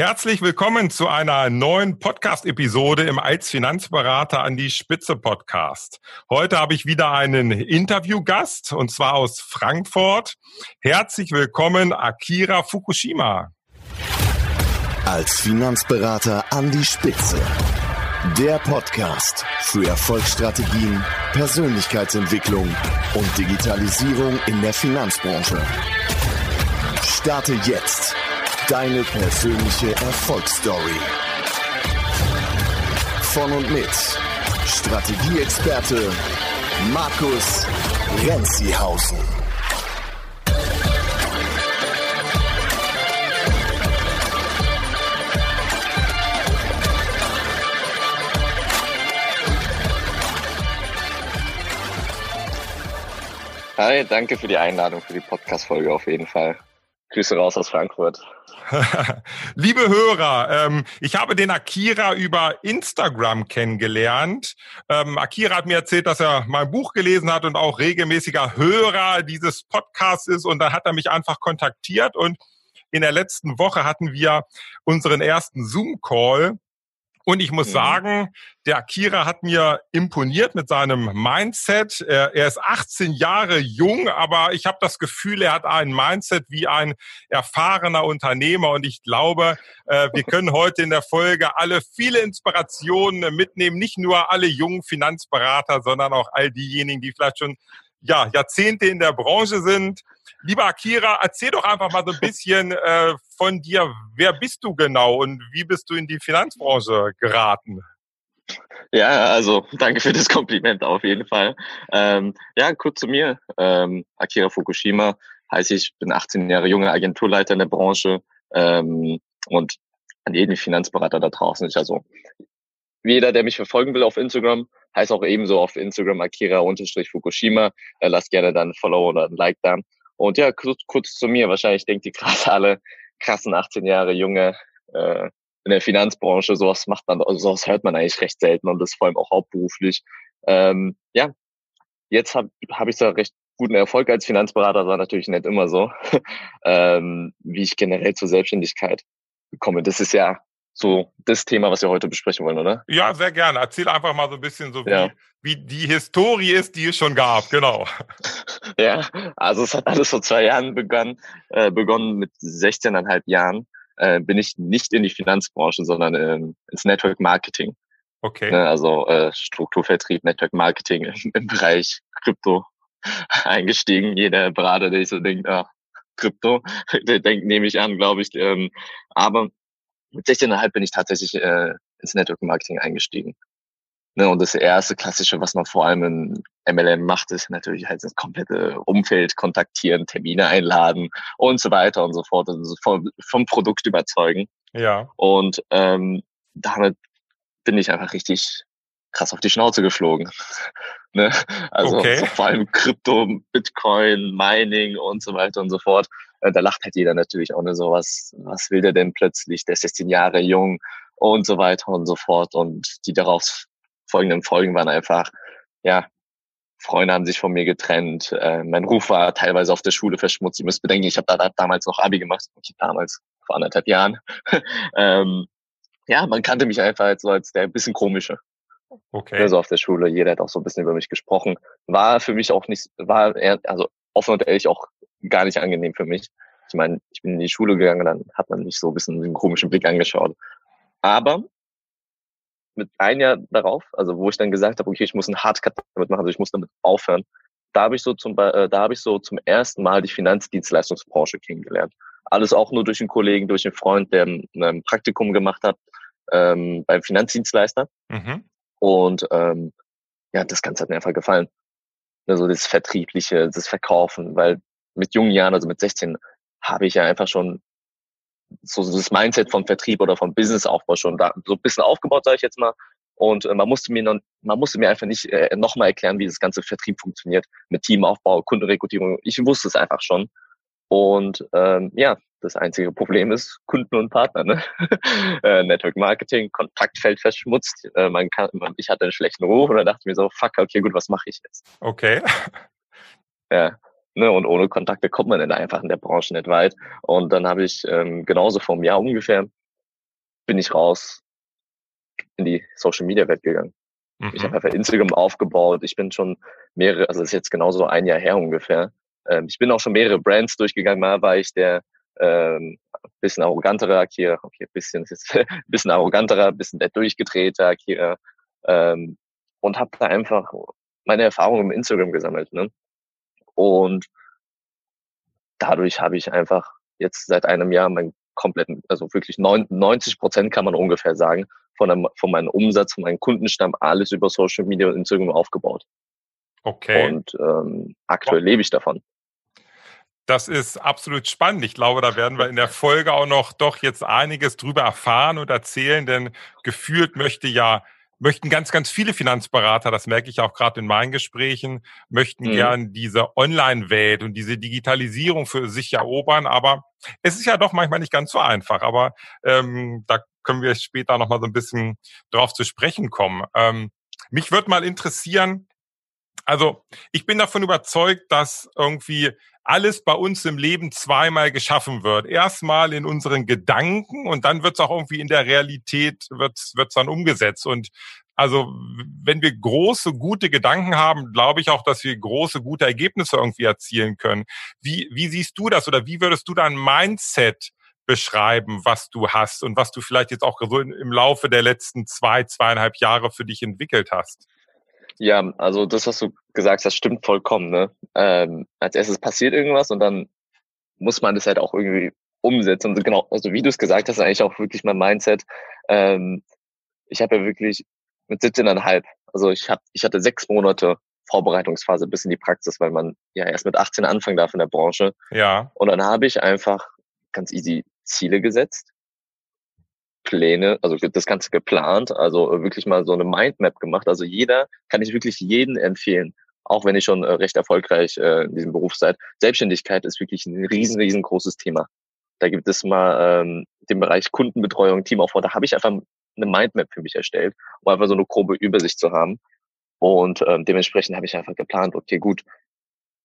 Herzlich willkommen zu einer neuen Podcast-Episode im Als Finanzberater an die Spitze Podcast. Heute habe ich wieder einen Interviewgast und zwar aus Frankfurt. Herzlich willkommen, Akira Fukushima. Als Finanzberater an die Spitze. Der Podcast für Erfolgsstrategien, Persönlichkeitsentwicklung und Digitalisierung in der Finanzbranche. Starte jetzt Deine persönliche Erfolgsstory. Von und mit Strategieexperte Markus Renzihausen. Hi, danke für die Einladung für die Podcast-Folge auf jeden Fall. Grüße raus aus Frankfurt. Liebe Hörer, ähm, ich habe den Akira über Instagram kennengelernt. Ähm, Akira hat mir erzählt, dass er mein Buch gelesen hat und auch regelmäßiger Hörer dieses Podcasts ist. Und da hat er mich einfach kontaktiert und in der letzten Woche hatten wir unseren ersten Zoom-Call und ich muss mhm. sagen, der Akira hat mir imponiert mit seinem Mindset. Er, er ist 18 Jahre jung, aber ich habe das Gefühl, er hat ein Mindset wie ein erfahrener Unternehmer. Und ich glaube, äh, wir können heute in der Folge alle viele Inspirationen mitnehmen. Nicht nur alle jungen Finanzberater, sondern auch all diejenigen, die vielleicht schon ja, Jahrzehnte in der Branche sind. Lieber Akira, erzähl doch einfach mal so ein bisschen äh, von dir. Wer bist du genau und wie bist du in die Finanzbranche geraten? Ja, also danke für das Kompliment auf jeden Fall. Ähm, ja, kurz zu mir. Ähm, Akira Fukushima heiße ich, bin 18 Jahre junger Agenturleiter in der Branche ähm, und an jeden Finanzberater da draußen. Ich also jeder, der mich verfolgen will auf Instagram, heißt auch ebenso auf Instagram Akira-Fukushima. Äh, lasst gerne dann ein Follow oder ein Like da. Und ja, kurz, kurz zu mir. Wahrscheinlich denkt die gerade alle krassen 18 Jahre junge äh, in der Finanzbranche. Sowas macht man, also sowas hört man eigentlich recht selten und das vor allem auch hauptberuflich. Ähm, ja, jetzt habe hab ich da recht guten Erfolg als Finanzberater, war natürlich nicht immer so, ähm, wie ich generell zur Selbstständigkeit komme. Das ist ja so das Thema, was wir heute besprechen wollen, oder? Ja, sehr gerne. Erzähl einfach mal so ein bisschen so, wie, ja. wie die Historie ist, die es schon gab, genau. Ja, also es hat alles vor zwei Jahren begonnen, äh, begonnen mit 16,5 Jahren. Äh, bin ich nicht in die Finanzbranche, sondern ähm, ins Network Marketing. Okay. Ne, also äh, Strukturvertrieb, Network Marketing im, im Bereich Krypto eingestiegen. Jeder Berater, der sich so denkt, ah, Krypto, der denkt, nehme ich an, glaube ich. Ähm, aber mit 16,5 bin ich tatsächlich äh, ins Network Marketing eingestiegen. Ne, und das erste klassische, was man vor allem in MLM macht, ist natürlich halt das komplette Umfeld kontaktieren, Termine einladen und so weiter und so fort. Also vom, vom Produkt überzeugen. Ja. Und ähm, damit bin ich einfach richtig krass auf die Schnauze geflogen. ne? Also okay. so vor allem Krypto, Bitcoin, Mining und so weiter und so fort. Äh, da lacht halt jeder natürlich auch nur so, was, was will der denn plötzlich? Der ist 16 Jahre jung und so weiter und so fort. Und die darauf folgenden Folgen waren einfach, ja, Freunde haben sich von mir getrennt. Äh, mein Ruf war teilweise auf der Schule verschmutzt. Ihr müsst bedenken, ich habe da, damals noch Abi gemacht. Okay, damals, vor anderthalb Jahren. ähm, ja, man kannte mich einfach als, so als der bisschen komische. Okay. Also auf der Schule, jeder hat auch so ein bisschen über mich gesprochen. War für mich auch nicht, war eher, also offen und ehrlich auch gar nicht angenehm für mich. Ich meine, ich bin in die Schule gegangen, dann hat man mich so ein bisschen einen komischen Blick angeschaut. Aber mit ein Jahr darauf, also wo ich dann gesagt habe, okay, ich muss einen Hardcut damit machen, also ich muss damit aufhören, da habe ich so zum, äh, da habe ich so zum ersten Mal die Finanzdienstleistungsbranche kennengelernt. Alles auch nur durch einen Kollegen, durch einen Freund, der ein Praktikum gemacht hat ähm, beim Finanzdienstleister. Mhm. Und ähm, ja, das Ganze hat mir einfach gefallen. Also das Vertriebliche, das Verkaufen, weil mit jungen Jahren, also mit 16, habe ich ja einfach schon so, das Mindset vom Vertrieb oder vom Businessaufbau schon da so ein bisschen aufgebaut, sage ich jetzt mal. Und äh, man musste mir noch, man musste mir einfach nicht äh, nochmal erklären, wie das ganze Vertrieb funktioniert mit Teamaufbau, Kundenrekrutierung. Ich wusste es einfach schon. Und ähm, ja, das einzige Problem ist Kunden und Partner. Ne? äh, Network Marketing, Kontaktfeld verschmutzt. Äh, man kann, man, ich hatte einen schlechten Ruf und da dachte ich mir so, fuck, okay, gut, was mache ich jetzt? Okay. Ja. Ne, und ohne Kontakte kommt man dann einfach in der Branche nicht weit. Und dann habe ich ähm, genauso vor einem Jahr ungefähr bin ich raus in die Social Media Welt gegangen. Mhm. Ich habe einfach Instagram aufgebaut. Ich bin schon mehrere, also das ist jetzt genauso ein Jahr her ungefähr. Ähm, ich bin auch schon mehrere Brands durchgegangen. Mal war ich der ähm, bisschen arrogantere Akira, okay, bisschen ist bisschen arroganterer, bisschen der durchgedrehte Akira ähm, und habe da einfach meine Erfahrungen im Instagram gesammelt. Ne? Und dadurch habe ich einfach jetzt seit einem Jahr meinen kompletten, also wirklich 90 Prozent kann man ungefähr sagen, von, einem, von meinem Umsatz, von meinem Kundenstamm, alles über Social Media und Instagram aufgebaut. Okay. Und ähm, aktuell lebe ich davon. Das ist absolut spannend. Ich glaube, da werden wir in der Folge auch noch doch jetzt einiges drüber erfahren und erzählen, denn gefühlt möchte ja möchten ganz, ganz viele Finanzberater, das merke ich auch gerade in meinen Gesprächen, möchten mhm. gern diese Online-Welt und diese Digitalisierung für sich erobern. Aber es ist ja doch manchmal nicht ganz so einfach. Aber ähm, da können wir später nochmal so ein bisschen drauf zu sprechen kommen. Ähm, mich würde mal interessieren, also ich bin davon überzeugt, dass irgendwie alles bei uns im Leben zweimal geschaffen wird. Erstmal in unseren Gedanken und dann wird es auch irgendwie in der Realität wird's wird's dann umgesetzt. Und also wenn wir große, gute Gedanken haben, glaube ich auch, dass wir große, gute Ergebnisse irgendwie erzielen können. Wie, wie siehst du das oder wie würdest du dein Mindset beschreiben, was du hast und was du vielleicht jetzt auch im Laufe der letzten zwei, zweieinhalb Jahre für dich entwickelt hast? Ja, also das, was du gesagt hast, stimmt vollkommen. Ne? Ähm, als erstes passiert irgendwas und dann muss man das halt auch irgendwie umsetzen. Und genau, also wie du es gesagt hast, eigentlich auch wirklich mein Mindset. Ähm, ich habe ja wirklich mit 17,5, also ich, hab, ich hatte sechs Monate Vorbereitungsphase bis in die Praxis, weil man ja erst mit 18 anfangen darf in der Branche. Ja. Und dann habe ich einfach ganz easy Ziele gesetzt Pläne, also das Ganze geplant, also äh, wirklich mal so eine Mindmap gemacht. Also jeder, kann ich wirklich jeden empfehlen, auch wenn ich schon äh, recht erfolgreich äh, in diesem Beruf seid. Selbstständigkeit ist wirklich ein riesen, riesengroßes Thema. Da gibt es mal ähm, den Bereich Kundenbetreuung, Teamaufbau. Da habe ich einfach eine Mindmap für mich erstellt, um einfach so eine grobe Übersicht zu haben. Und ähm, dementsprechend habe ich einfach geplant, okay, gut,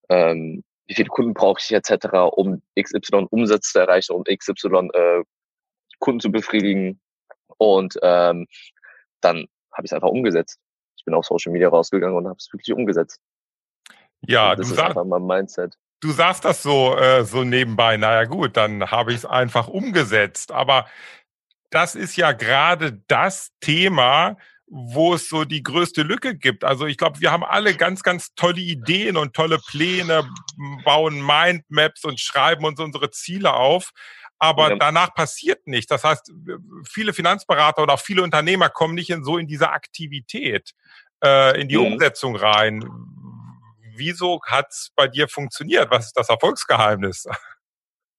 ähm, wie viele Kunden brauche ich etc., um XY Umsatz zu erreichen und XY äh, Kunden zu befriedigen. Und ähm, dann habe ich es einfach umgesetzt. Ich bin auf Social Media rausgegangen und habe es wirklich umgesetzt. Ja, das du ist sagst, einfach mein Mindset. Du sagst das so, äh, so nebenbei. Naja, gut, dann habe ich es einfach umgesetzt. Aber das ist ja gerade das Thema, wo es so die größte Lücke gibt. Also ich glaube, wir haben alle ganz, ganz tolle Ideen und tolle Pläne, bauen Mindmaps und schreiben uns unsere Ziele auf aber danach passiert nichts. Das heißt, viele Finanzberater oder auch viele Unternehmer kommen nicht in so in diese Aktivität, äh, in die mhm. Umsetzung rein. Wieso hat's bei dir funktioniert? Was ist das Erfolgsgeheimnis?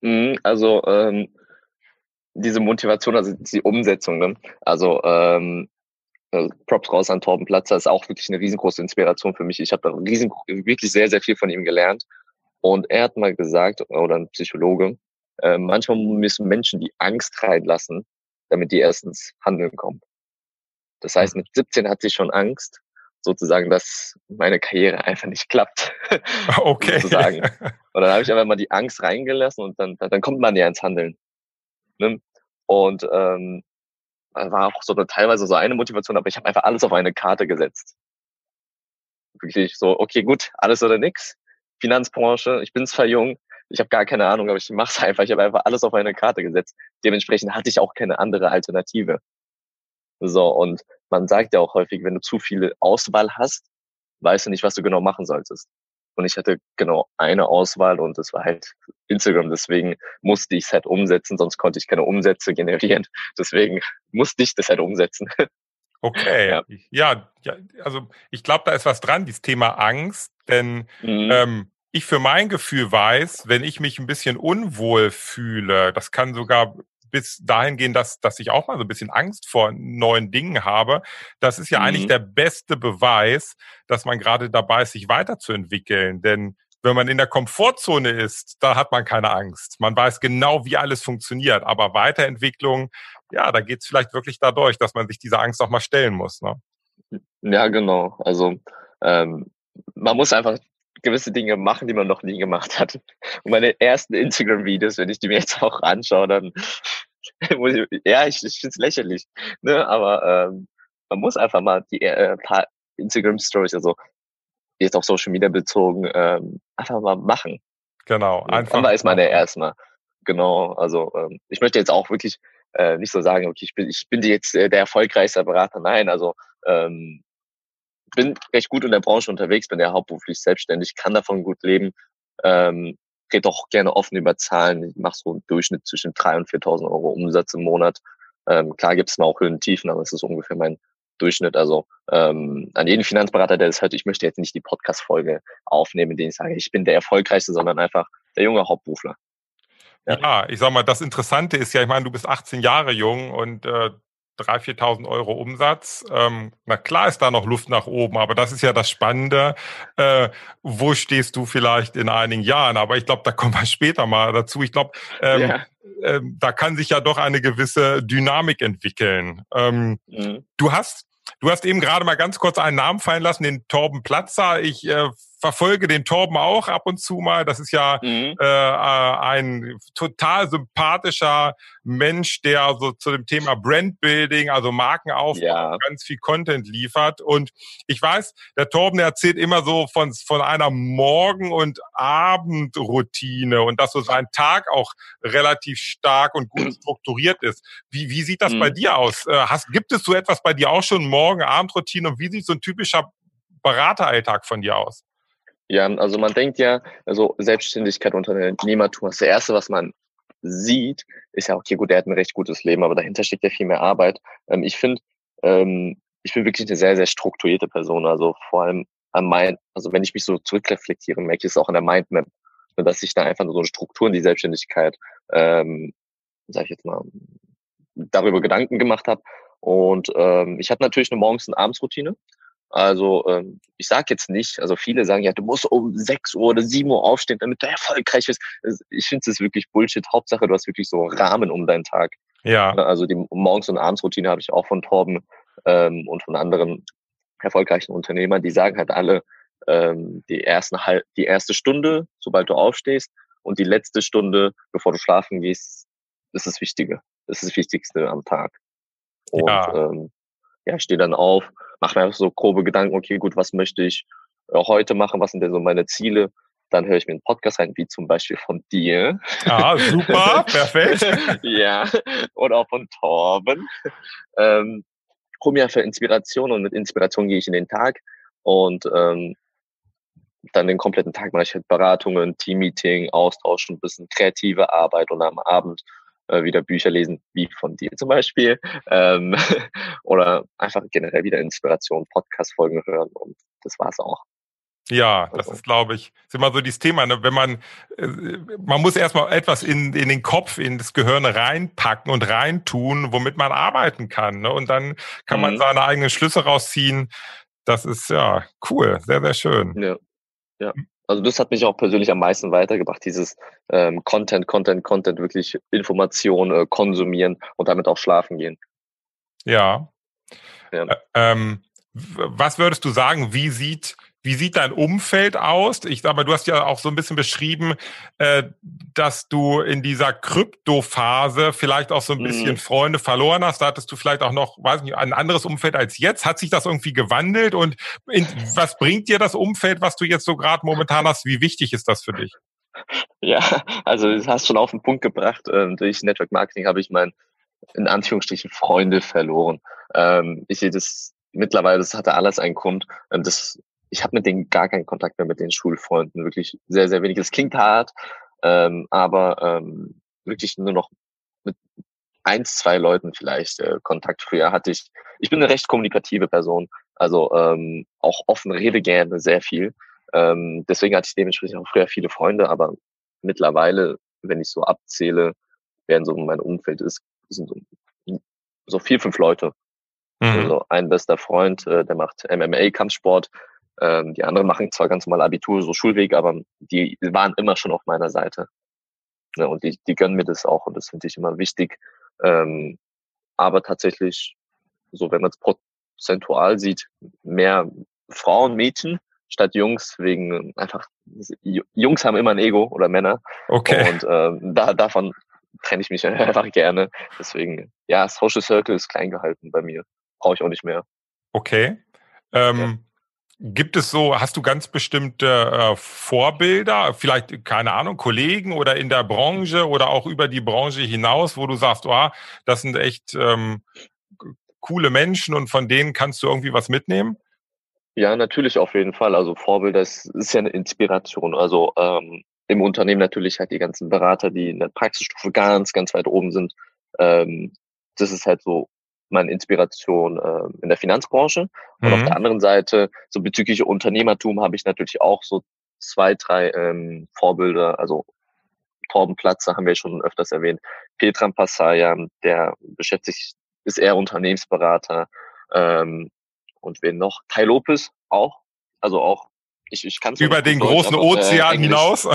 Mhm, also ähm, diese Motivation, also die Umsetzung. Ne? Also ähm, äh, Props raus an Torben Platzer ist auch wirklich eine riesengroße Inspiration für mich. Ich habe da riesen, wirklich sehr, sehr viel von ihm gelernt. Und er hat mal gesagt, oder ein Psychologe, äh, manchmal müssen Menschen die Angst reinlassen, damit die erstens handeln kommen. Das heißt, hm. mit 17 hatte ich schon Angst, sozusagen, dass meine Karriere einfach nicht klappt. Okay. sozusagen. Und dann habe ich einfach mal die Angst reingelassen und dann, dann kommt man ja ins Handeln. Ne? Und ähm, war auch so eine, teilweise so eine Motivation, aber ich habe einfach alles auf eine Karte gesetzt. Wirklich so, okay, gut, alles oder nix. Finanzbranche, ich bin zwar jung, ich habe gar keine Ahnung, aber ich mache es einfach. Ich habe einfach alles auf eine Karte gesetzt. Dementsprechend hatte ich auch keine andere Alternative. So, und man sagt ja auch häufig, wenn du zu viel Auswahl hast, weißt du nicht, was du genau machen solltest. Und ich hatte genau eine Auswahl und das war halt Instagram. Deswegen musste ich es halt umsetzen, sonst konnte ich keine Umsätze generieren. Deswegen musste ich das halt umsetzen. Okay, ja, ja, ja also ich glaube, da ist was dran, dieses Thema Angst, denn mhm. ähm, ich für mein Gefühl weiß, wenn ich mich ein bisschen unwohl fühle, das kann sogar bis dahin gehen, dass, dass ich auch mal so ein bisschen Angst vor neuen Dingen habe. Das ist ja mhm. eigentlich der beste Beweis, dass man gerade dabei ist, sich weiterzuentwickeln. Denn wenn man in der Komfortzone ist, da hat man keine Angst. Man weiß genau, wie alles funktioniert. Aber Weiterentwicklung, ja, da geht es vielleicht wirklich dadurch, dass man sich dieser Angst auch mal stellen muss. Ne? Ja, genau. Also ähm, man muss einfach gewisse Dinge machen, die man noch nie gemacht hat. Und meine ersten Instagram-Videos, wenn ich die mir jetzt auch anschaue, dann ja, ich, ich finde es lächerlich. Ne? Aber ähm, man muss einfach mal die äh, paar Instagram Stories, also jetzt auf Social Media bezogen, ähm, einfach mal machen. Genau, einfach. Dann weiß man ja erstmal. Genau, also ähm, ich möchte jetzt auch wirklich äh, nicht so sagen, okay, ich bin, ich bin jetzt äh, der erfolgreichste Berater. Nein, also ähm, bin recht gut in der Branche unterwegs, bin ja hauptberuflich selbstständig, kann davon gut leben, ähm, rede auch gerne offen über Zahlen. Ich mache so einen Durchschnitt zwischen 3.000 und 4.000 Euro Umsatz im Monat. Ähm, klar gibt es mal auch Höhen und Tiefen, aber es ist ungefähr mein Durchschnitt. Also ähm, an jeden Finanzberater, der das hört, ich möchte jetzt nicht die Podcast-Folge aufnehmen, in der ich sage, ich bin der Erfolgreichste, sondern einfach der junge Hauptberufler. Ja. ja, ich sag mal, das Interessante ist ja, ich meine, du bist 18 Jahre jung und äh, 3.000, 4.000 Euro Umsatz. Ähm, na klar ist da noch Luft nach oben, aber das ist ja das Spannende. Äh, wo stehst du vielleicht in einigen Jahren? Aber ich glaube, da kommen wir später mal dazu. Ich glaube, ähm, ja. ähm, da kann sich ja doch eine gewisse Dynamik entwickeln. Ähm, mhm. Du hast Du hast eben gerade mal ganz kurz einen Namen fallen lassen, den Torben Platzer. Ich äh, verfolge den Torben auch ab und zu mal. Das ist ja mhm. äh, äh, ein total sympathischer Mensch, der so zu dem Thema Brandbuilding, also Markenaufbau, ja. ganz viel Content liefert. Und ich weiß, der Torben der erzählt immer so von, von einer Morgen- und Abendroutine und dass so sein Tag auch relativ stark und gut strukturiert ist. Wie, wie sieht das mhm. bei dir aus? Äh, hast, gibt es so etwas bei dir auch schon Morgen-Abend-Routine und wie sieht so ein typischer Berateralltag von dir aus? Ja, also man denkt ja, also Selbstständigkeit, Unternehmertum, das erste, was man sieht, ist ja, okay, gut, der hat ein recht gutes Leben, aber dahinter steckt ja viel mehr Arbeit. Ähm, ich finde, ähm, ich bin wirklich eine sehr, sehr strukturierte Person. Also vor allem am Mind, also wenn ich mich so zurückreflektiere, merke ich es auch an der Mindmap, ne, dass ich da einfach so eine Struktur in die Selbstständigkeit, ähm, sag ich jetzt mal, darüber Gedanken gemacht habe. Und ähm, ich habe natürlich eine Morgens- und Abendsroutine. Also ähm, ich sage jetzt nicht, also viele sagen ja, du musst um 6 Uhr oder 7 Uhr aufstehen, damit du erfolgreich bist. Ich finde es wirklich Bullshit. Hauptsache, du hast wirklich so Rahmen um deinen Tag. Ja. Ne, also die Morgens- und Abendsroutine habe ich auch von Torben ähm, und von anderen erfolgreichen Unternehmern. Die sagen halt alle, ähm, die, ersten, die erste Stunde, sobald du aufstehst, und die letzte Stunde, bevor du schlafen gehst, ist das Wichtige. Das ist das Wichtigste am Tag. Und ja, ähm, ja steh dann auf, mache mir einfach so grobe Gedanken, okay, gut, was möchte ich äh, heute machen, was sind denn so meine Ziele? Dann höre ich mir einen Podcast rein, wie zum Beispiel von dir. Ah, super, perfekt. ja, oder auch von Torben. Ähm, hol mir für Inspiration und mit Inspiration gehe ich in den Tag und ähm, dann den kompletten Tag mache ich halt Beratungen, Teammeeting, Austausch, ein bisschen kreative Arbeit und am Abend äh, wieder Bücher lesen, wie von dir zum Beispiel, ähm, oder einfach generell wieder Inspiration, Podcast-Folgen hören und das war's auch. Ja, das also. ist, glaube ich, ist immer so dieses Thema, ne? wenn man, äh, man muss erstmal etwas in, in den Kopf, in das Gehirn reinpacken und reintun, womit man arbeiten kann. Ne? Und dann kann mhm. man seine eigenen Schlüsse rausziehen. Das ist ja cool, sehr, sehr schön. Ja, ja. Also das hat mich auch persönlich am meisten weitergebracht, dieses ähm, Content, Content, Content, wirklich Information äh, konsumieren und damit auch schlafen gehen. Ja. ja. Äh, ähm, was würdest du sagen, wie sieht wie sieht dein Umfeld aus? Ich sag mal, du hast ja auch so ein bisschen beschrieben, äh, dass du in dieser Kryptophase vielleicht auch so ein bisschen mhm. Freunde verloren hast. Da hattest du vielleicht auch noch, weiß nicht, ein anderes Umfeld als jetzt. Hat sich das irgendwie gewandelt? Und in, was bringt dir das Umfeld, was du jetzt so gerade momentan hast? Wie wichtig ist das für dich? Ja, also du hast schon auf den Punkt gebracht. Ähm, durch Network Marketing habe ich mein in Anführungsstrichen Freunde verloren. Ähm, ich sehe das mittlerweile, das hatte alles einen Grund. Ähm, das ich habe mit denen gar keinen Kontakt mehr mit den Schulfreunden, wirklich sehr, sehr wenig. Es klingt hart, ähm, aber ähm, wirklich nur noch mit eins, zwei Leuten vielleicht äh, Kontakt. Früher hatte ich, ich bin eine recht kommunikative Person, also ähm, auch offen, rede gerne sehr viel. Ähm, deswegen hatte ich dementsprechend auch früher viele Freunde, aber mittlerweile, wenn ich so abzähle, während so mein Umfeld ist, sind so, so vier, fünf Leute. Mhm. Also ein bester Freund, äh, der macht MMA-Kampfsport, ähm, die anderen machen zwar ganz normal Abitur, so Schulweg, aber die waren immer schon auf meiner Seite. Ja, und die, die gönnen mir das auch und das finde ich immer wichtig. Ähm, aber tatsächlich, so wenn man es prozentual sieht, mehr Frauen, Mädchen statt Jungs, wegen einfach, Jungs haben immer ein Ego oder Männer. Okay. Und ähm, da, davon trenne ich mich einfach gerne. Deswegen, ja, Social Circle ist klein gehalten bei mir. Brauche ich auch nicht mehr. Okay. Ähm, ja. Gibt es so, hast du ganz bestimmte äh, Vorbilder, vielleicht, keine Ahnung, Kollegen oder in der Branche oder auch über die Branche hinaus, wo du sagst, oh, das sind echt ähm, coole Menschen und von denen kannst du irgendwie was mitnehmen? Ja, natürlich auf jeden Fall. Also Vorbilder ist, ist ja eine Inspiration. Also ähm, im Unternehmen natürlich halt die ganzen Berater, die in der Praxisstufe ganz, ganz weit oben sind. Ähm, das ist halt so meine Inspiration äh, in der Finanzbranche. Und mhm. auf der anderen Seite, so bezüglich Unternehmertum, habe ich natürlich auch so zwei, drei ähm, Vorbilder. Also Torben Platzer haben wir schon öfters erwähnt. Petran Passayan, der beschäftigt, ist eher Unternehmensberater. Ähm, und wen noch? Tai Lopez auch. Also auch ich, ich kann Über den Deutsch, großen aber, äh, Ozean äh, hinaus?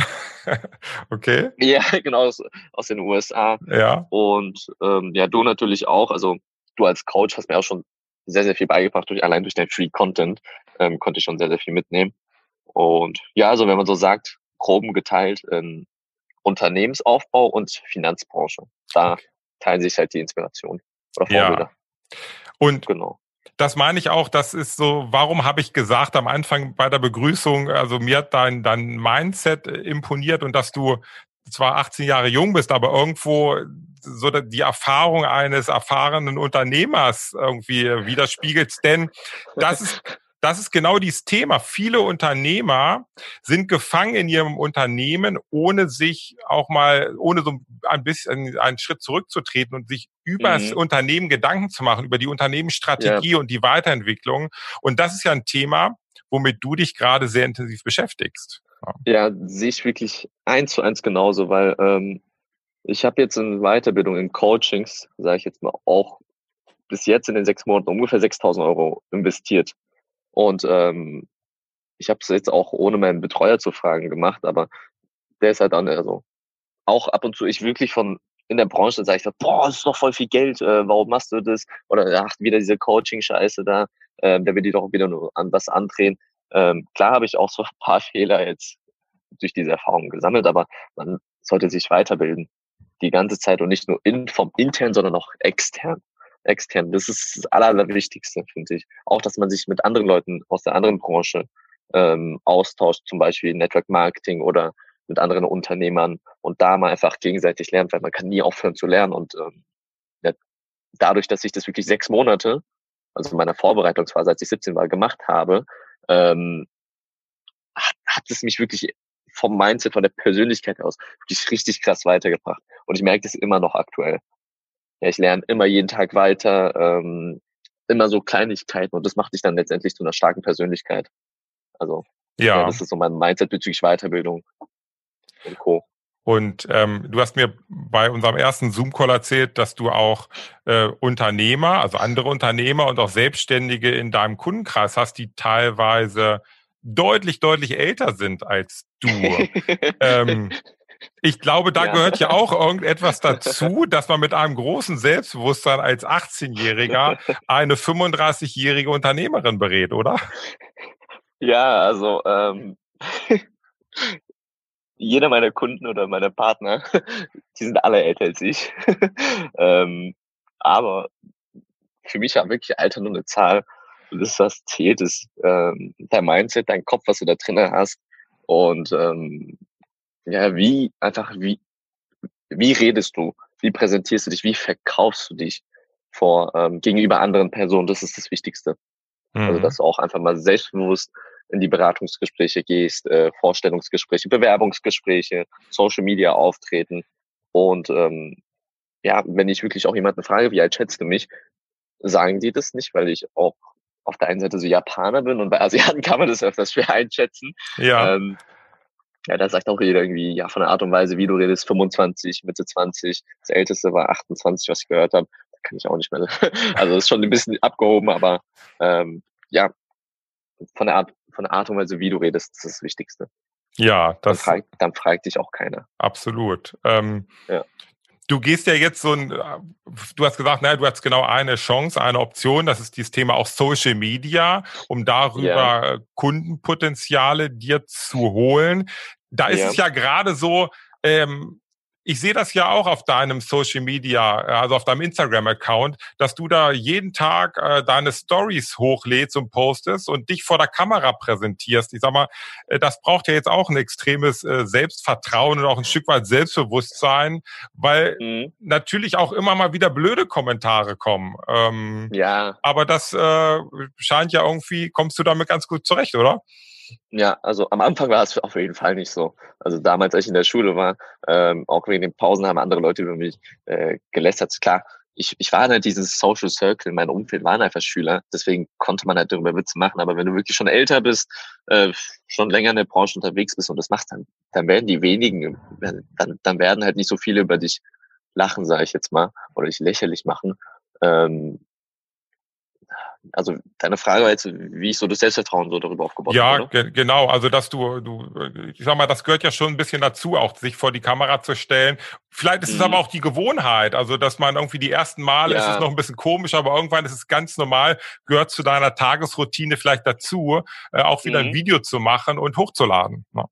okay. Ja, genau, aus, aus den USA. Ja. Und ähm, ja, du natürlich auch. Also du als Coach hast mir auch schon sehr, sehr viel beigebracht. Durch, allein durch dein Free Content ähm, konnte ich schon sehr, sehr viel mitnehmen. Und ja, also wenn man so sagt, groben geteilt in Unternehmensaufbau und Finanzbranche. Da okay. teilen sich halt die Inspiration oder Vorbilder. Ja. Und genau das meine ich auch, das ist so, warum habe ich gesagt am Anfang bei der Begrüßung, also mir hat dein, dein Mindset äh, imponiert und dass du zwar 18 Jahre jung bist, aber irgendwo so die Erfahrung eines erfahrenen Unternehmers irgendwie widerspiegelt. Denn das ist das ist genau dieses Thema. Viele Unternehmer sind gefangen in ihrem Unternehmen, ohne sich auch mal, ohne so ein bisschen einen Schritt zurückzutreten und sich über mhm. das Unternehmen Gedanken zu machen, über die Unternehmensstrategie ja. und die Weiterentwicklung. Und das ist ja ein Thema, womit du dich gerade sehr intensiv beschäftigst. Ja, sehe ich wirklich eins zu eins genauso, weil ähm, ich habe jetzt in Weiterbildung, in Coachings, sage ich jetzt mal, auch bis jetzt in den sechs Monaten ungefähr 6.000 Euro investiert. Und ähm, ich habe es jetzt auch ohne meinen Betreuer zu fragen gemacht, aber der ist halt dann also auch ab und zu ich wirklich von in der Branche sage ich, boah, das ist doch voll viel Geld, äh, warum machst du das? Oder ach, wieder diese Coaching-Scheiße da, äh, der will die doch wieder nur an was andrehen. Ähm, klar habe ich auch so ein paar Fehler jetzt durch diese Erfahrungen gesammelt, aber man sollte sich weiterbilden die ganze Zeit und nicht nur in, vom intern, sondern auch extern extern. Das ist das Allerwichtigste, finde ich. Auch, dass man sich mit anderen Leuten aus der anderen Branche ähm, austauscht, zum Beispiel Network Marketing oder mit anderen Unternehmern und da mal einfach gegenseitig lernt, weil man kann nie aufhören zu lernen. Und ähm, ja, dadurch, dass ich das wirklich sechs Monate, also in meiner Vorbereitungsphase, als ich 17 war, gemacht habe, ähm, hat, hat es mich wirklich vom Mindset, von der Persönlichkeit aus wirklich richtig krass weitergebracht. Und ich merke das immer noch aktuell ja, ich lerne immer jeden Tag weiter, ähm, immer so Kleinigkeiten und das macht dich dann letztendlich zu einer starken Persönlichkeit. Also ja, ja das ist so mein Mindset bezüglich Weiterbildung und Co. Und ähm, du hast mir bei unserem ersten Zoom-Call erzählt, dass du auch äh, Unternehmer, also andere Unternehmer und auch Selbstständige in deinem Kundenkreis hast, die teilweise deutlich, deutlich älter sind als du. ähm, ich glaube, da ja. gehört ja auch irgendetwas dazu, dass man mit einem großen Selbstbewusstsein als 18-Jähriger eine 35-jährige Unternehmerin berät, oder? Ja, also ähm, jeder meiner Kunden oder meiner Partner, die sind alle älter als ich. ähm, aber für mich war wirklich Alter nur eine Zahl. Das, was zählt, ist ähm, dein Mindset, dein Kopf, was du da drinnen hast. Und ähm, ja, wie, einfach, wie, wie redest du? Wie präsentierst du dich? Wie verkaufst du dich vor, ähm, gegenüber anderen Personen? Das ist das Wichtigste. Also, mhm. Also, dass du auch einfach mal selbstbewusst in die Beratungsgespräche gehst, äh, Vorstellungsgespräche, Bewerbungsgespräche, Social Media auftreten. Und ähm, ja, wenn ich wirklich auch jemanden frage, wie alt schätzt du mich, sagen die das nicht, weil ich auch auf der einen Seite so Japaner bin und bei Asiaten kann man das öfters schwer einschätzen. Ja. Ähm, ja, da sagt auch jeder irgendwie, ja, von der Art und Weise, wie du redest, 25, Mitte 20. Das älteste war 28, was ich gehört habe. Da kann ich auch nicht mehr. Also ist schon ein bisschen abgehoben, aber ähm, ja, von der Art, von der Art und Weise, wie du redest, ist das Wichtigste. Ja, das. Dann fragt, dann fragt dich auch keiner. Absolut. Ähm, ja. Du gehst ja jetzt so ein, du hast gesagt, naja, du hast genau eine Chance, eine Option, das ist dieses Thema auch Social Media, um darüber ja. Kundenpotenziale dir zu holen. Da ist ja. es ja gerade so, ähm, ich sehe das ja auch auf deinem Social Media, also auf deinem Instagram-Account, dass du da jeden Tag äh, deine Stories hochlädst und postest und dich vor der Kamera präsentierst. Ich sag mal, äh, das braucht ja jetzt auch ein extremes äh, Selbstvertrauen und auch ein Stück weit Selbstbewusstsein, weil mhm. natürlich auch immer mal wieder blöde Kommentare kommen. Ähm, ja. Aber das äh, scheint ja irgendwie, kommst du damit ganz gut zurecht, oder? Ja, also am Anfang war es auf jeden Fall nicht so. Also damals, als ich in der Schule war, ähm, auch wegen den Pausen haben andere Leute über mich äh, gelästert. Klar, ich, ich war halt dieses Social Circle, mein Umfeld waren einfach Schüler, deswegen konnte man halt darüber Witze machen. Aber wenn du wirklich schon älter bist, äh, schon länger in der Branche unterwegs bist und das machst, dann, dann werden die wenigen, dann, dann werden halt nicht so viele über dich lachen, sage ich jetzt mal, oder dich lächerlich machen. Ähm, also deine Frage war jetzt, wie ich so das Selbstvertrauen so darüber aufgebaut ja, habe. Ja, ge genau. Also dass du, du, ich sag mal, das gehört ja schon ein bisschen dazu, auch sich vor die Kamera zu stellen. Vielleicht ist mhm. es aber auch die Gewohnheit, also dass man irgendwie die ersten Male ja. ist es noch ein bisschen komisch, aber irgendwann ist es ganz normal, gehört zu deiner Tagesroutine vielleicht dazu, äh, auch wieder mhm. ein Video zu machen und hochzuladen. Ja.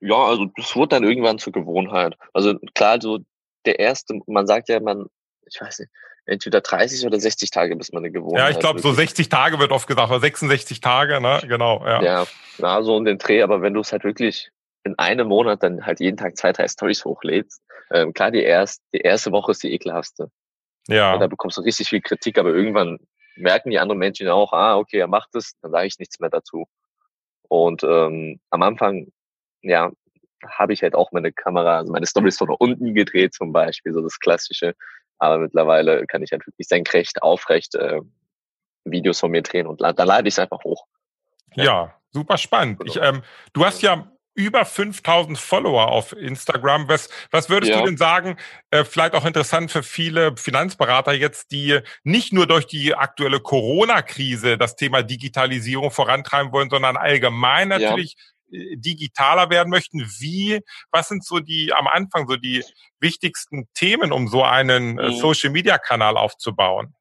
ja, also das wird dann irgendwann zur Gewohnheit. Also klar, so der erste, man sagt ja, man, ich weiß nicht, entweder 30 oder 60 Tage, bis man eine Gewohnheit Ja, ich glaube, so 60 Tage wird oft gesagt, oder 66 Tage, ne? Genau, ja. Ja, na, so um den Dreh, aber wenn du es halt wirklich in einem Monat dann halt jeden Tag zwei, drei Stories hochlädst, ähm, klar, die, erst, die erste Woche ist die ekelhaftste. Ja. Und da bekommst du richtig viel Kritik, aber irgendwann merken die anderen Menschen auch, ah, okay, er macht es, dann sage ich nichts mehr dazu. Und ähm, am Anfang, ja, habe ich halt auch meine Kamera, also meine Stories von unten gedreht zum Beispiel, so das Klassische. Aber mittlerweile kann ich halt wirklich senkrecht, aufrecht äh, Videos von mir drehen und dann lade ich es einfach hoch. Ja, ja super spannend. Genau. Ich, ähm, du hast ja über 5000 Follower auf Instagram. Was, was würdest ja. du denn sagen, äh, vielleicht auch interessant für viele Finanzberater jetzt, die nicht nur durch die aktuelle Corona-Krise das Thema Digitalisierung vorantreiben wollen, sondern allgemein natürlich äh, digitaler werden möchten. Wie, was sind so die am Anfang so die wichtigsten Themen, um so einen äh, mhm. Social Media Kanal aufzubauen?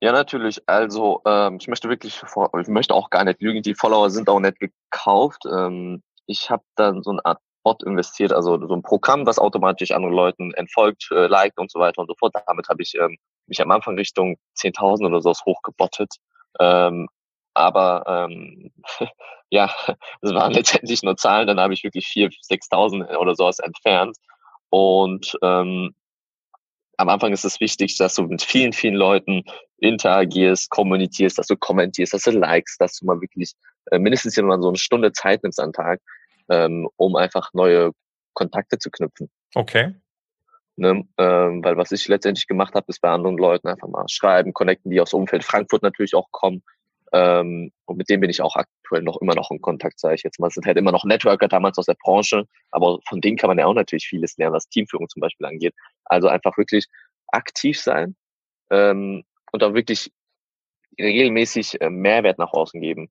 Ja, natürlich. Also ähm, ich möchte wirklich, ich möchte auch gar nicht lügen, die Follower sind auch nicht gekauft. Ähm, ich habe dann so eine Art Bot investiert, also so ein Programm, was automatisch anderen Leuten entfolgt, äh, liked und so weiter und so fort. Damit habe ich ähm, mich am Anfang Richtung 10.000 oder so hochgebottet. Ähm, aber ähm, ja, es waren letztendlich nur Zahlen, dann habe ich wirklich 4.000, 6.000 oder sowas entfernt. Und ähm, am Anfang ist es wichtig, dass du mit vielen, vielen Leuten interagierst, kommunizierst, dass du kommentierst, dass du likest, dass du mal wirklich äh, mindestens immer so eine Stunde Zeit nimmst am Tag, ähm, um einfach neue Kontakte zu knüpfen. Okay. Ne? Ähm, weil was ich letztendlich gemacht habe, ist bei anderen Leuten einfach mal schreiben, connecten, die aus dem Umfeld Frankfurt natürlich auch kommen, ähm, und mit dem bin ich auch aktuell noch immer noch in Kontakt, sage ich jetzt mal. Es sind halt immer noch Networker damals aus der Branche, aber von denen kann man ja auch natürlich vieles lernen, was Teamführung zum Beispiel angeht. Also einfach wirklich aktiv sein ähm, und auch wirklich regelmäßig äh, Mehrwert nach außen geben.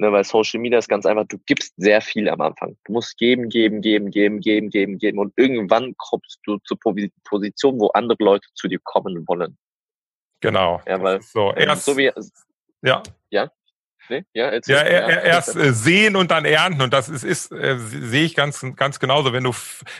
Ne, weil Social Media ist ganz einfach, du gibst sehr viel am Anfang. Du musst geben, geben, geben, geben, geben, geben, geben und irgendwann kommst du zur Position, wo andere Leute zu dir kommen wollen. Genau. Ja, weil so, erst, so wie, ja. Ja. Nee? Ja, ja, er, erst äh, sehen und dann ernten. Und das ist, ist äh, sehe ich ganz, ganz genauso. Wenn du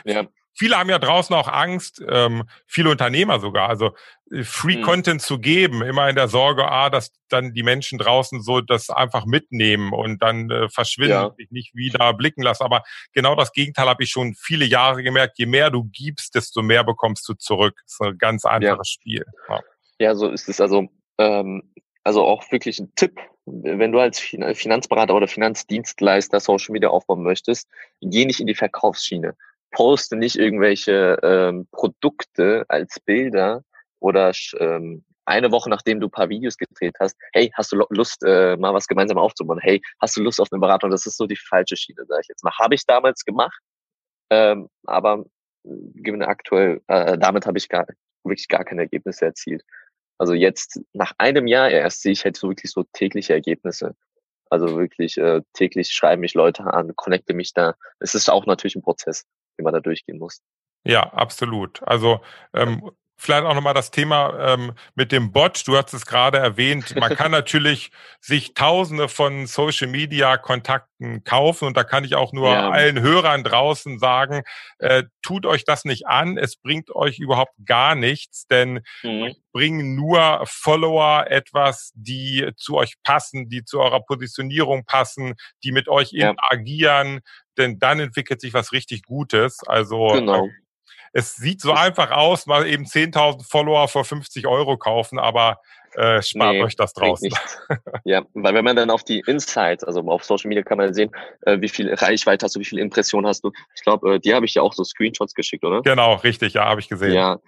ja. viele haben ja draußen auch Angst, ähm, viele Unternehmer sogar, also äh, Free hm. Content zu geben, immer in der Sorge, ah, dass dann die Menschen draußen so das einfach mitnehmen und dann äh, verschwinden ja. und sich nicht wieder blicken lassen. Aber genau das Gegenteil habe ich schon viele Jahre gemerkt. Je mehr du gibst, desto mehr bekommst du zurück. Das ist ein ganz einfaches. Spiel. Ja. ja, so ist es. Also ähm, also auch wirklich ein Tipp, wenn du als Finanzberater oder Finanzdienstleister Social Media aufbauen möchtest, geh nicht in die Verkaufsschiene. Poste nicht irgendwelche ähm, Produkte als Bilder oder ähm, eine Woche nachdem du ein paar Videos gedreht hast, hey, hast du Lust, äh, mal was gemeinsam aufzubauen? Hey, hast du Lust auf eine Beratung? Das ist so die falsche Schiene, sage ich jetzt mal. Habe ich damals gemacht, ähm, aber äh, aktuell, äh, damit habe ich gar, wirklich gar keine Ergebnisse erzielt. Also jetzt nach einem Jahr erst sehe ich halt so wirklich so tägliche Ergebnisse. Also wirklich äh, täglich schreiben mich Leute an, connecte mich da. Es ist auch natürlich ein Prozess, den man da durchgehen muss. Ja, absolut. Also ähm, vielleicht auch nochmal das Thema ähm, mit dem Bot. Du hast es gerade erwähnt. Man kann natürlich sich tausende von Social Media Kontakten kaufen und da kann ich auch nur ja. allen Hörern draußen sagen, äh, tut euch das nicht an. Es bringt euch überhaupt gar nichts, denn mhm. bringen nur Follower etwas, die zu euch passen, die zu eurer Positionierung passen, die mit euch ja. interagieren, denn dann entwickelt sich was richtig Gutes. Also genau. Äh, es sieht so einfach aus, mal eben 10.000 Follower vor 50 Euro kaufen, aber äh, spart nee, euch das draußen. ja, weil wenn man dann auf die Insights, also auf Social Media kann man sehen, äh, wie viel Reichweite hast du, wie viele Impressionen hast du. Ich glaube, äh, die habe ich ja auch so Screenshots geschickt, oder? Genau, richtig, ja, habe ich gesehen. Ja,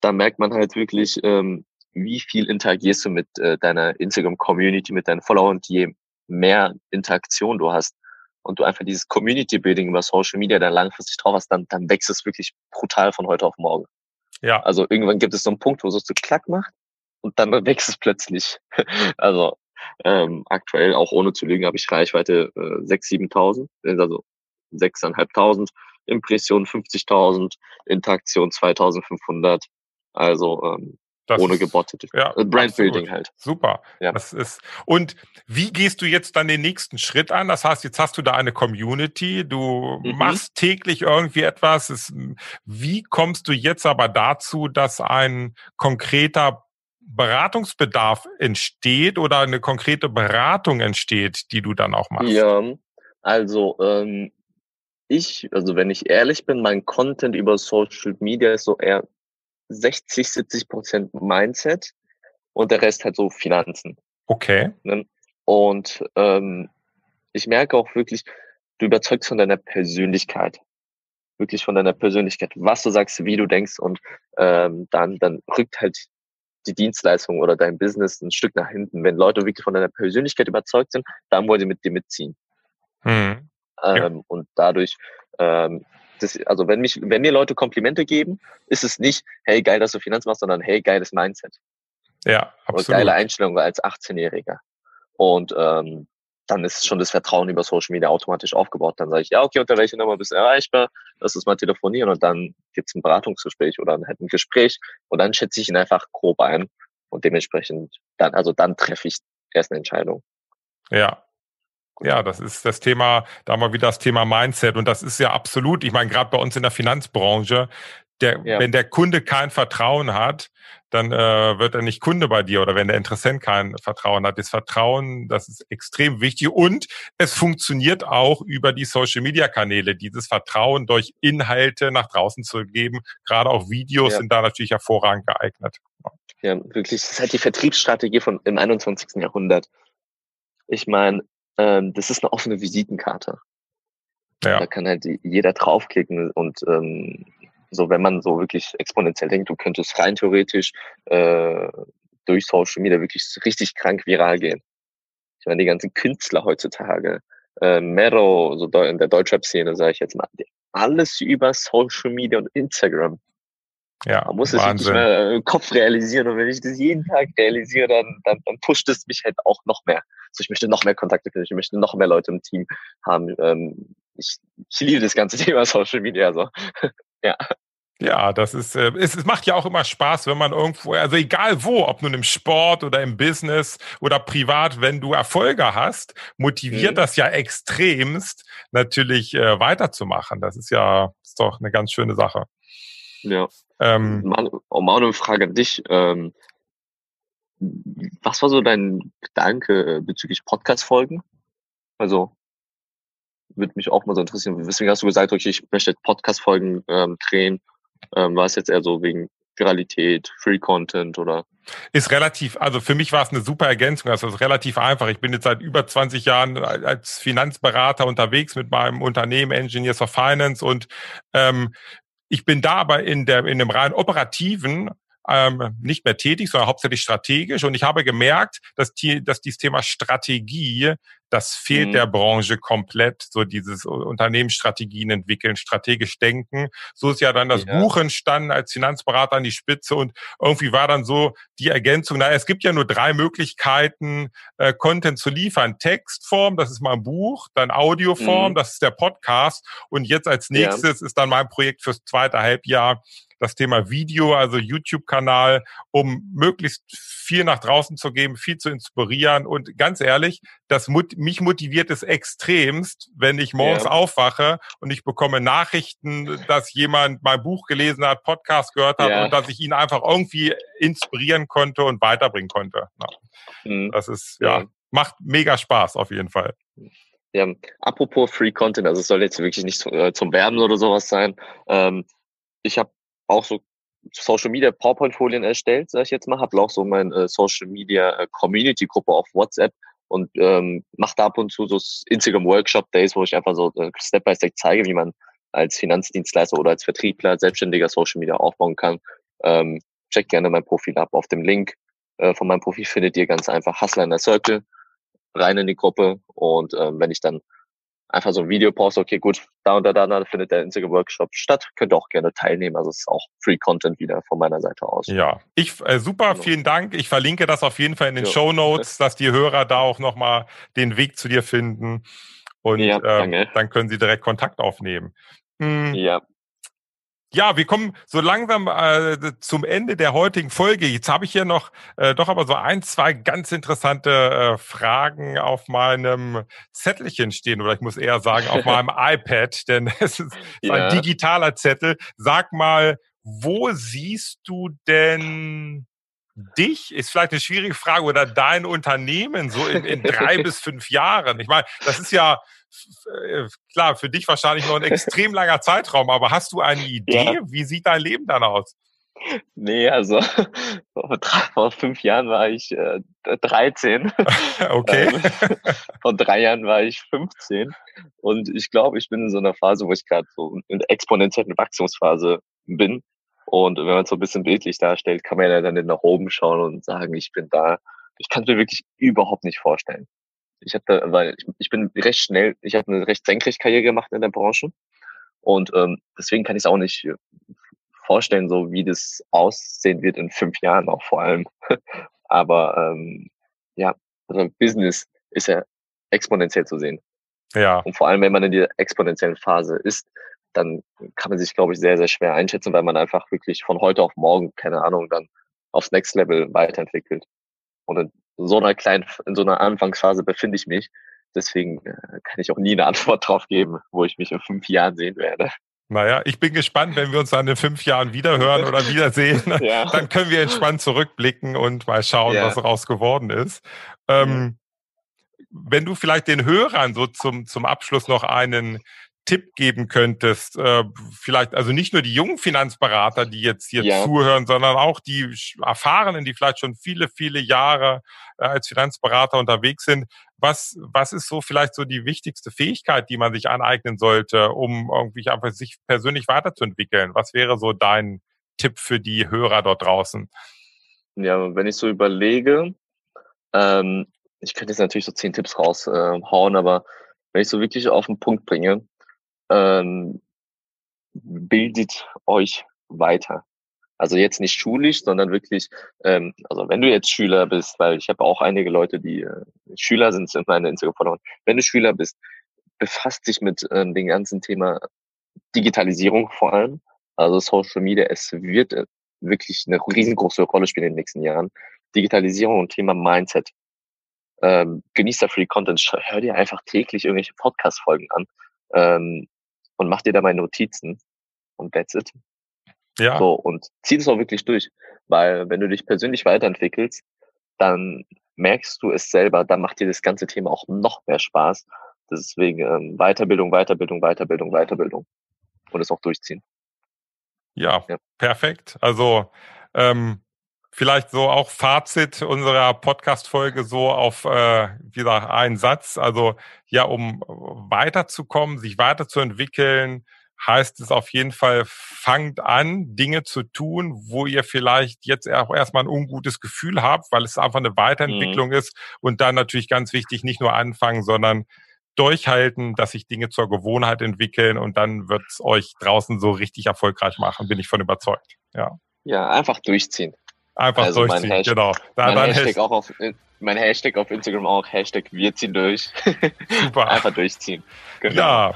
da merkt man halt wirklich, ähm, wie viel interagierst du mit äh, deiner Instagram-Community, mit deinen Followern und je mehr Interaktion du hast, und du einfach dieses Community Building über Social Media dann langfristig drauf hast, dann, dann wächst es wirklich brutal von heute auf morgen. Ja. Also irgendwann gibt es so einen Punkt, wo es so klack macht und dann wächst es plötzlich. also ähm, aktuell, auch ohne zu lügen, habe ich Reichweite äh, 6.000, 7.000, also 6.500, Impression 50.000, Interaktion 2.500. Also ähm, das, ohne gebottet. Ja, äh, Brandbuilding halt. Super. Ja. Das ist, und wie gehst du jetzt dann den nächsten Schritt an? Das heißt, jetzt hast du da eine Community, du mhm. machst täglich irgendwie etwas. Es, wie kommst du jetzt aber dazu, dass ein konkreter Beratungsbedarf entsteht oder eine konkrete Beratung entsteht, die du dann auch machst? Ja, also ähm, ich, also wenn ich ehrlich bin, mein Content über Social Media ist so eher 60, 70 Prozent Mindset und der Rest halt so Finanzen. Okay. Ne? Und ähm, ich merke auch wirklich, du überzeugst von deiner Persönlichkeit. Wirklich von deiner Persönlichkeit, was du sagst, wie du denkst und ähm, dann, dann rückt halt die Dienstleistung oder dein Business ein Stück nach hinten. Wenn Leute wirklich von deiner Persönlichkeit überzeugt sind, dann wollen sie mit dir mitziehen. Hm. Ja. Ähm, und dadurch ähm, das, also wenn mich, wenn mir Leute Komplimente geben, ist es nicht, hey, geil, dass du Finanz machst, sondern hey, geiles Mindset. Ja, absolut. Oder geile Einstellung als 18-Jähriger. Und ähm, dann ist schon das Vertrauen über Social Media automatisch aufgebaut. Dann sage ich, ja, okay, unter welcher Nummer bist du erreichbar? Lass uns mal telefonieren und dann gibt's ein Beratungsgespräch oder halt ein Gespräch und dann schätze ich ihn einfach grob ein und dementsprechend dann, also dann treffe ich erst eine Entscheidung. Ja, ja, das ist das Thema, da mal wieder das Thema Mindset. Und das ist ja absolut, ich meine, gerade bei uns in der Finanzbranche, der, ja. wenn der Kunde kein Vertrauen hat, dann äh, wird er nicht Kunde bei dir oder wenn der Interessent kein Vertrauen hat. Das Vertrauen, das ist extrem wichtig und es funktioniert auch über die Social-Media-Kanäle, dieses Vertrauen durch Inhalte nach draußen zu geben. Gerade auch Videos ja. sind da natürlich hervorragend geeignet. Ja, wirklich, das ist halt die Vertriebsstrategie von im 21. Jahrhundert. Ich meine, ähm, das ist eine offene Visitenkarte. Ja. Da kann halt jeder draufklicken und ähm, so, wenn man so wirklich exponentiell denkt, du könntest rein theoretisch äh, durch Social Media wirklich richtig krank viral gehen. Ich meine, die ganzen Künstler heutzutage, äh, Mero, so in der Deutschrap-Szene, sage ich jetzt mal, alles über Social Media und Instagram. Ja, Man muss Wahnsinn. es nicht mehr im Kopf realisieren. Und wenn ich das jeden Tag realisiere, dann, dann, dann pusht es mich halt auch noch mehr. Also ich möchte noch mehr Kontakte finden, ich möchte noch mehr Leute im Team haben. Ähm, ich, ich liebe das ganze Thema Social Media. So. ja. Ja, das ist, äh, es, es macht ja auch immer Spaß, wenn man irgendwo, also egal wo, ob nun im Sport oder im Business oder privat, wenn du Erfolge hast, motiviert mhm. das ja extremst, natürlich äh, weiterzumachen. Das ist ja, ist doch eine ganz schöne Sache. Ja. Ähm, Manu, oh, Manu, Frage an dich. Ähm, was war so dein Gedanke äh, bezüglich Podcast-Folgen? Also, würde mich auch mal so interessieren. Deswegen hast du gesagt, okay, ich möchte Podcast-Folgen ähm, drehen. Ähm, war es jetzt eher so wegen Viralität, Free Content oder? Ist relativ, also für mich war es eine super Ergänzung. Also es ist relativ einfach. Ich bin jetzt seit über 20 Jahren als Finanzberater unterwegs mit meinem Unternehmen Engineers for Finance und ähm, ich bin da aber in, der, in dem rein operativen ähm, nicht mehr tätig, sondern hauptsächlich strategisch. Und ich habe gemerkt, dass, die, dass dieses Thema Strategie, das fehlt mhm. der Branche komplett. So dieses Unternehmensstrategien entwickeln, strategisch denken. So ist ja dann das ja. Buch entstanden als Finanzberater an die Spitze. Und irgendwie war dann so die Ergänzung, na, es gibt ja nur drei Möglichkeiten, äh, Content zu liefern. Textform, das ist mein Buch, dann Audioform, mhm. das ist der Podcast. Und jetzt als nächstes ja. ist dann mein Projekt fürs zweite Halbjahr das Thema Video, also YouTube-Kanal, um möglichst viel nach draußen zu geben, viel zu inspirieren. Und ganz ehrlich, das mut mich motiviert es extremst, wenn ich morgens ja. aufwache und ich bekomme Nachrichten, dass jemand mein Buch gelesen hat, Podcast gehört hat ja. und dass ich ihn einfach irgendwie inspirieren konnte und weiterbringen konnte. Ja. Mhm. Das ist, ja, macht mega Spaß auf jeden Fall. Ja, apropos Free Content, also es soll jetzt wirklich nicht äh, zum Werben oder sowas sein. Ähm, ich habe auch so Social Media PowerPoint-Folien erstellt, sag ich jetzt mal, habe auch so meine äh, Social Media äh, Community-Gruppe auf WhatsApp und ähm, mache da ab und zu so Instagram Workshop Days, wo ich einfach so äh, Step by Step zeige, wie man als Finanzdienstleister oder als Vertriebler selbstständiger Social Media aufbauen kann. Ähm, check gerne mein Profil ab. Auf dem Link äh, von meinem Profil findet ihr ganz einfach Hustler in der Circle rein in die Gruppe und ähm, wenn ich dann einfach so ein Video poste, okay, gut, da und da, da, da findet der Instagram Workshop statt, könnt ihr auch gerne teilnehmen. Also es ist auch Free Content wieder von meiner Seite aus. Ja, ich äh, super, genau. vielen Dank. Ich verlinke das auf jeden Fall in den ja. Show Notes, dass die Hörer da auch nochmal den Weg zu dir finden. Und ja, ähm, dann können sie direkt Kontakt aufnehmen. Hm. Ja. Ja, wir kommen so langsam äh, zum Ende der heutigen Folge. Jetzt habe ich hier noch äh, doch aber so ein, zwei ganz interessante äh, Fragen auf meinem Zettelchen stehen oder ich muss eher sagen auf meinem iPad, denn es ist ja. ein digitaler Zettel. Sag mal, wo siehst du denn dich? Ist vielleicht eine schwierige Frage oder dein Unternehmen so in, in drei bis fünf Jahren? Ich meine, das ist ja äh, klar, für dich wahrscheinlich noch ein extrem langer Zeitraum, aber hast du eine Idee? Ja. Wie sieht dein Leben dann aus? Nee, also vor, vor fünf Jahren war ich äh, 13. Okay. Ähm, vor drei Jahren war ich 15. Und ich glaube, ich bin in so einer Phase, wo ich gerade so in der exponentiellen Wachstumsphase bin. Und wenn man es so ein bisschen bildlich darstellt, kann man ja dann nach oben schauen und sagen, ich bin da. Ich kann es mir wirklich überhaupt nicht vorstellen. Ich hatte, weil ich, ich bin recht schnell, ich habe eine recht senkrecht Karriere gemacht in der Branche und ähm, deswegen kann ich es auch nicht äh, vorstellen, so wie das aussehen wird in fünf Jahren auch vor allem. Aber ähm, ja, also Business ist ja exponentiell zu sehen. Ja. Und vor allem, wenn man in der exponentiellen Phase ist, dann kann man sich, glaube ich, sehr, sehr schwer einschätzen, weil man einfach wirklich von heute auf morgen, keine Ahnung, dann aufs Next Level weiterentwickelt. Und so einer kleinen, in so einer Anfangsphase befinde ich mich. Deswegen äh, kann ich auch nie eine Antwort drauf geben, wo ich mich in fünf Jahren sehen werde. Naja, ich bin gespannt, wenn wir uns dann in fünf Jahren wiederhören oder wiedersehen. ja. Dann können wir entspannt zurückblicken und mal schauen, ja. was daraus geworden ist. Ähm, wenn du vielleicht den Hörern so zum, zum Abschluss noch einen Tipp geben könntest, äh, vielleicht also nicht nur die jungen Finanzberater, die jetzt hier ja. zuhören, sondern auch die Erfahrenen, die vielleicht schon viele, viele Jahre äh, als Finanzberater unterwegs sind. Was, was ist so vielleicht so die wichtigste Fähigkeit, die man sich aneignen sollte, um irgendwie einfach sich persönlich weiterzuentwickeln? Was wäre so dein Tipp für die Hörer dort draußen? Ja, wenn ich so überlege, ähm, ich könnte jetzt natürlich so zehn Tipps raushauen, äh, aber wenn ich so wirklich auf den Punkt bringe, ähm, bildet euch weiter. Also jetzt nicht schulisch, sondern wirklich, ähm, also wenn du jetzt Schüler bist, weil ich habe auch einige Leute, die äh, Schüler sind, sind meine Instagram-Follower. Wenn du Schüler bist, befasst dich mit ähm, dem ganzen Thema Digitalisierung vor allem. Also Social Media, es wird äh, wirklich eine riesengroße Rolle spielen in den nächsten Jahren. Digitalisierung und Thema Mindset. Ähm, genießt der Free Content, hör dir einfach täglich irgendwelche Podcast-Folgen an. Ähm, und mach dir da mal Notizen und that's it. Ja. So, und zieh das auch wirklich durch. Weil wenn du dich persönlich weiterentwickelst, dann merkst du es selber, dann macht dir das ganze Thema auch noch mehr Spaß. Deswegen ähm, Weiterbildung, Weiterbildung, Weiterbildung, Weiterbildung. Und es auch durchziehen. Ja, ja. perfekt. Also ähm, vielleicht so auch Fazit unserer Podcast-Folge so auf, äh, wie gesagt, einen Satz. Also ja, um weiterzukommen, sich weiterzuentwickeln, heißt es auf jeden Fall, fangt an, Dinge zu tun, wo ihr vielleicht jetzt auch erstmal ein ungutes Gefühl habt, weil es einfach eine Weiterentwicklung mhm. ist. Und dann natürlich ganz wichtig, nicht nur anfangen, sondern durchhalten, dass sich Dinge zur Gewohnheit entwickeln und dann wird es euch draußen so richtig erfolgreich machen, bin ich von überzeugt. Ja. Ja, einfach durchziehen. Einfach also durchziehen, Hashtag, genau. Da, mein, Hashtag auch auf, mein Hashtag auf Instagram auch, Hashtag wir ziehen durch. Super. Einfach durchziehen. Genau. Ja.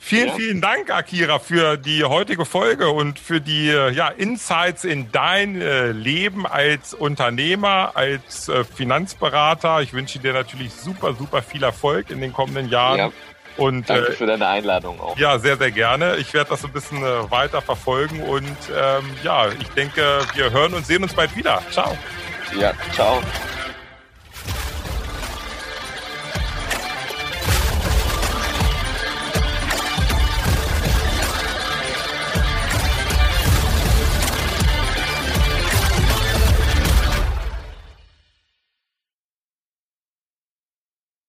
Vielen, ja. vielen Dank, Akira, für die heutige Folge und für die ja, Insights in dein äh, Leben als Unternehmer, als äh, Finanzberater. Ich wünsche dir natürlich super, super viel Erfolg in den kommenden Jahren. Ja. Und, Danke äh, für deine Einladung auch. Ja, sehr, sehr gerne. Ich werde das so ein bisschen äh, weiter verfolgen und ähm, ja, ich denke, wir hören und sehen uns bald wieder. Ciao. Ja, ciao.